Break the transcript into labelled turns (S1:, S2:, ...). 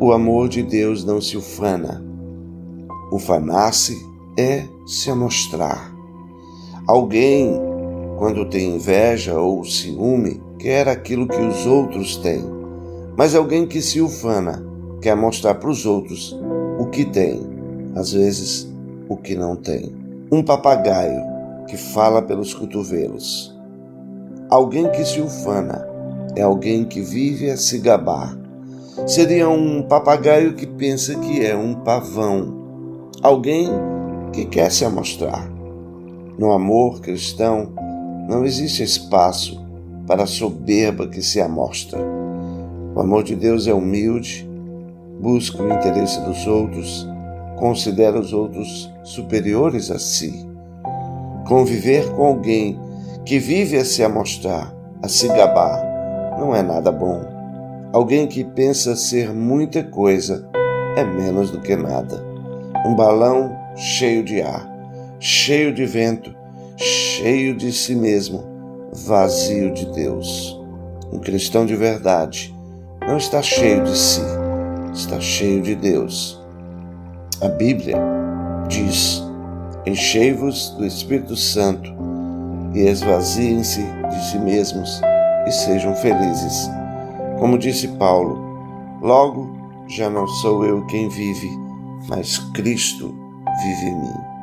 S1: o amor de Deus não se ufana. Ufanar-se é se amostrar. Alguém, quando tem inveja ou ciúme, quer aquilo que os outros têm. Mas alguém que se ufana quer mostrar para os outros o que tem, às vezes o que não tem. Um papagaio que fala pelos cotovelos. Alguém que se ufana é alguém que vive a se gabar. Seria um papagaio que pensa que é um pavão. Alguém que quer se amostrar. No amor cristão não existe espaço para a soberba que se amostra. O amor de Deus é humilde, busca o interesse dos outros, considera os outros superiores a si. Conviver com alguém que vive a se amostrar, a se gabar, não é nada bom. Alguém que pensa ser muita coisa é menos do que nada. Um balão cheio de ar, cheio de vento, cheio de si mesmo vazio de Deus. Um cristão de verdade não está cheio de si, está cheio de Deus. A Bíblia diz: Enchei-vos do Espírito Santo e esvaziem-se de si mesmos e sejam felizes. Como disse Paulo, logo já não sou eu quem vive, mas Cristo vive em mim.